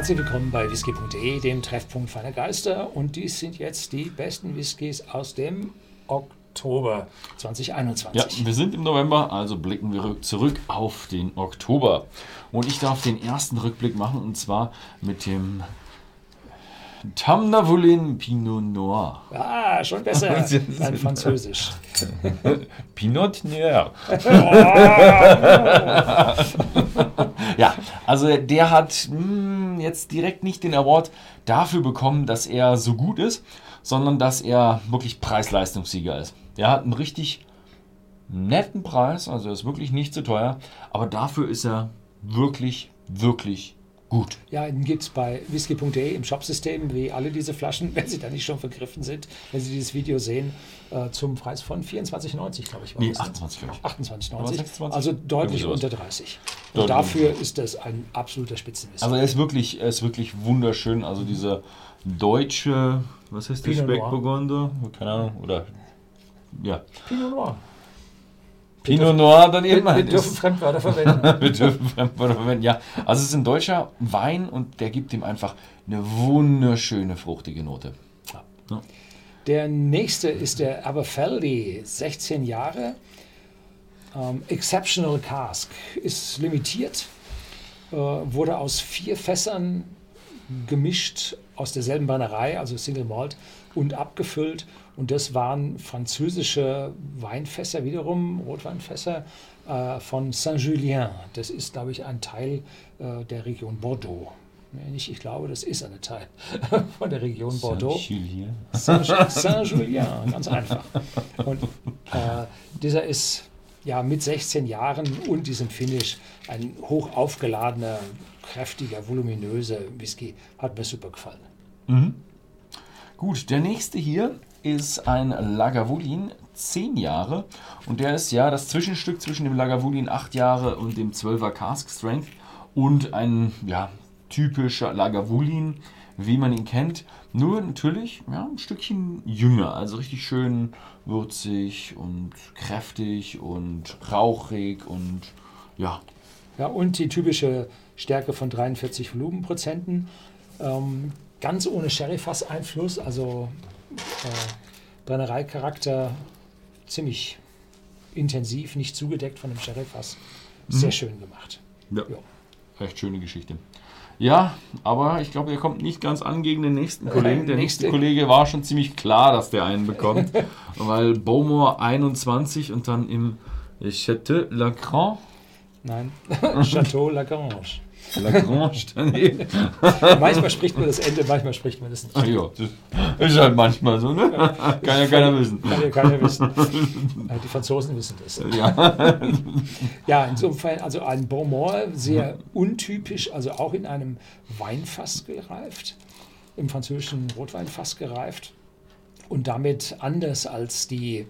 Herzlich willkommen bei whisky.de, dem Treffpunkt feiner Geister. Und dies sind jetzt die besten Whiskys aus dem Oktober 2021. Ja, wir sind im November, also blicken wir zurück auf den Oktober. Und ich darf den ersten Rückblick machen und zwar mit dem Tamnavulin Pinot Noir. Ah, schon besser als Französisch. Pinot Noir. ja, also der hat mh, hm, jetzt direkt nicht den Award dafür bekommen, dass er so gut ist, sondern dass er wirklich Preis-Leistungssieger ist. Der hat einen richtig netten Preis, also er ist wirklich nicht zu so teuer, aber dafür ist er wirklich, wirklich Gut. Ja, den gibt es bei whisky.de im Shopsystem, wie alle diese Flaschen, wenn sie da nicht schon vergriffen sind, wenn Sie dieses Video sehen, äh, zum Preis von 24,90, glaube ich. War nee, 28, glaube ich. 28,90. Also deutlich unter 30. Und deutlich dafür ist das ein absoluter Spitzenwhisky. Also er ist wirklich, er ist wirklich wunderschön. Also dieser deutsche, was heißt der Speckburgunder? Keine Ahnung. Oder ja. Pinot Noir. Pinot Noir dann eben. Wir, wir dürfen Fremdwörter verwenden. wir dürfen Fremdwörter verwenden, ja. Also es ist ein deutscher Wein und der gibt ihm einfach eine wunderschöne, fruchtige Note. Ja. Der nächste ist der Aberfeldy, 16 Jahre. Ähm, Exceptional Cask ist limitiert, äh, wurde aus vier Fässern gemischt aus derselben Brennerei, also Single Malt, und abgefüllt und das waren französische Weinfässer, wiederum Rotweinfässer äh, von Saint-Julien. Das ist, glaube ich, ein Teil äh, der Region Bordeaux. Nee, nicht, ich glaube, das ist ein Teil von der Region Bordeaux. Saint-Julien. Saint-Julien, ganz einfach. Und äh, dieser ist ja mit 16 Jahren und diesem Finish ein hoch aufgeladener, kräftiger, voluminöser Whisky. Hat mir super gefallen. Mhm. Gut, der nächste hier ist ein Lagavulin, 10 Jahre. Und der ist ja das Zwischenstück zwischen dem Lagavulin 8 Jahre und dem 12er Cask Strength. Und ein ja, typischer Lagavulin, wie man ihn kennt. Nur natürlich ja, ein Stückchen jünger. Also richtig schön würzig und kräftig und rauchig und ja. Ja, und die typische Stärke von 43 Volumenprozenten. Ähm, ganz ohne Sherry-Fass-Einfluss, also äh, Brennereicharakter ziemlich intensiv, nicht zugedeckt von dem Sheriff-Fass. Sehr mhm. schön gemacht. Ja. ja. Echt schöne Geschichte. Ja, aber ich glaube, er kommt nicht ganz an gegen den nächsten Kollegen. Der nächste, Kollege war schon ziemlich klar, dass der einen bekommt. weil Beaumont 21 und dann im Château Lagrange. Nein, Château Lagrange. Lagrange daneben. manchmal spricht man das Ende, manchmal spricht man das nicht. Ach ja, das ist halt manchmal so, ne? Kann ja keiner wissen. Kann ja keiner wissen. Die Franzosen wissen das. Ja, ja insofern, also ein Beaumont, sehr untypisch, also auch in einem Weinfass gereift, im französischen Rotweinfass gereift und damit anders als die, äh,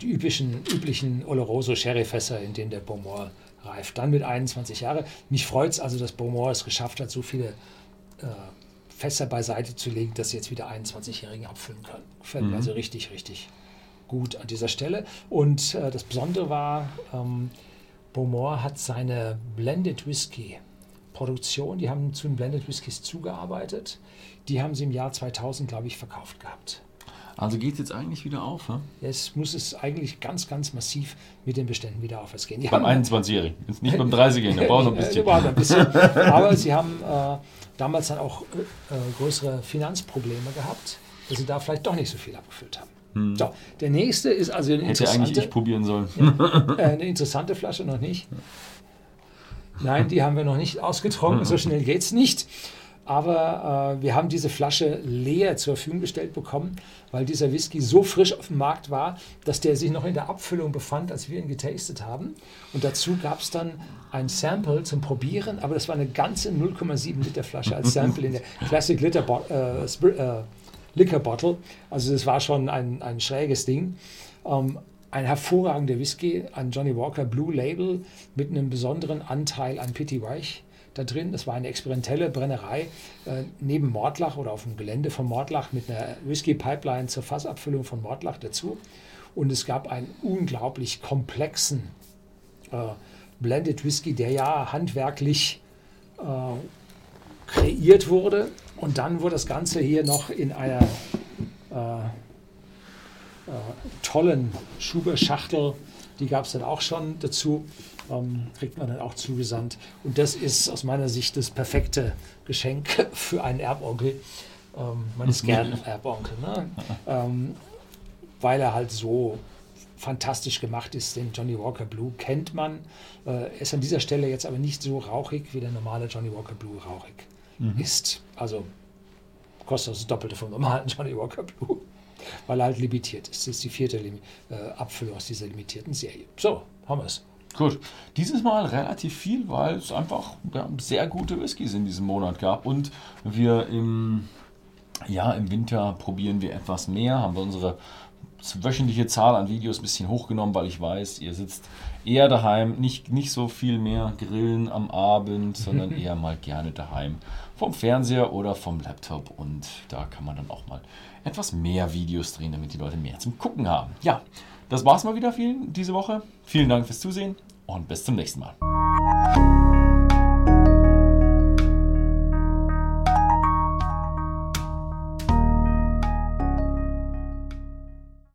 die üblichen, üblichen Oloroso Sherry-Fässer, in denen der Beaumont reift. Dann mit 21 Jahren. Mich freut es also, dass Beaumont es geschafft hat, so viele äh, Fässer beiseite zu legen, dass sie jetzt wieder 21-Jährigen abfüllen können. Gefällt mhm. mir also richtig, richtig gut an dieser Stelle. Und äh, das Besondere war, ähm, Beaumont hat seine Blended Whisky Produktion, die haben zu den Blended Whiskys zugearbeitet. Die haben sie im Jahr 2000, glaube ich, verkauft gehabt. Also geht es jetzt eigentlich wieder auf? Hm? Jetzt muss es eigentlich ganz, ganz massiv mit den Beständen wieder aufwärts gehen. Die beim 21-Jährigen, jetzt nicht beim 30-Jährigen, da braucht noch ein bisschen. ein bisschen. Aber sie haben äh, damals dann auch äh, größere Finanzprobleme gehabt, dass sie da vielleicht doch nicht so viel abgefüllt haben. Hm. So, der nächste ist also eine Hätte eigentlich ich probieren sollen. Ja, äh, eine interessante Flasche noch nicht. Nein, die haben wir noch nicht ausgetrunken, so schnell geht es nicht. Aber äh, wir haben diese Flasche leer zur Verfügung gestellt bekommen, weil dieser Whisky so frisch auf dem Markt war, dass der sich noch in der Abfüllung befand, als wir ihn getastet haben. Und dazu gab es dann ein Sample zum Probieren, aber das war eine ganze 0,7 Liter Flasche als Sample in der Classic Liter Bo äh, äh, Liquor Bottle. Also das war schon ein, ein schräges Ding. Ähm, ein hervorragender Whisky, ein Johnny Walker Blue Label mit einem besonderen Anteil an Pity Weich da drin. Das war eine experimentelle Brennerei äh, neben Mordlach oder auf dem Gelände von Mordlach mit einer Whisky-Pipeline zur Fassabfüllung von Mordlach dazu. Und es gab einen unglaublich komplexen äh, Blended Whisky, der ja handwerklich äh, kreiert wurde. Und dann wurde das Ganze hier noch in einer äh, äh, tollen Schuberschachtel, die gab es dann auch schon dazu, ähm, kriegt man dann auch zugesandt. Und das ist aus meiner Sicht das perfekte Geschenk für einen Erbonkel. Ähm, man ist gern Erbonkel, ne? ähm, weil er halt so fantastisch gemacht ist. Den Johnny Walker Blue kennt man. Äh, ist an dieser Stelle jetzt aber nicht so rauchig, wie der normale Johnny Walker Blue rauchig mhm. ist. Also kostet das Doppelte vom normalen Johnny Walker Blue, weil er halt limitiert ist. Das ist die vierte Lim äh, Abfüllung aus dieser limitierten Serie. So, haben wir es. Gut, dieses Mal relativ viel, weil es einfach ja, sehr gute Whiskys in diesem Monat gab. Und wir im, ja, im Winter probieren wir etwas mehr, haben wir unsere wöchentliche Zahl an Videos ein bisschen hochgenommen, weil ich weiß, ihr sitzt eher daheim, nicht, nicht so viel mehr grillen am Abend, sondern eher mal gerne daheim vom Fernseher oder vom Laptop. Und da kann man dann auch mal etwas mehr Videos drehen, damit die Leute mehr zum Gucken haben. Ja, das war's mal wieder für diese Woche. Vielen Dank fürs Zusehen und bis zum nächsten Mal.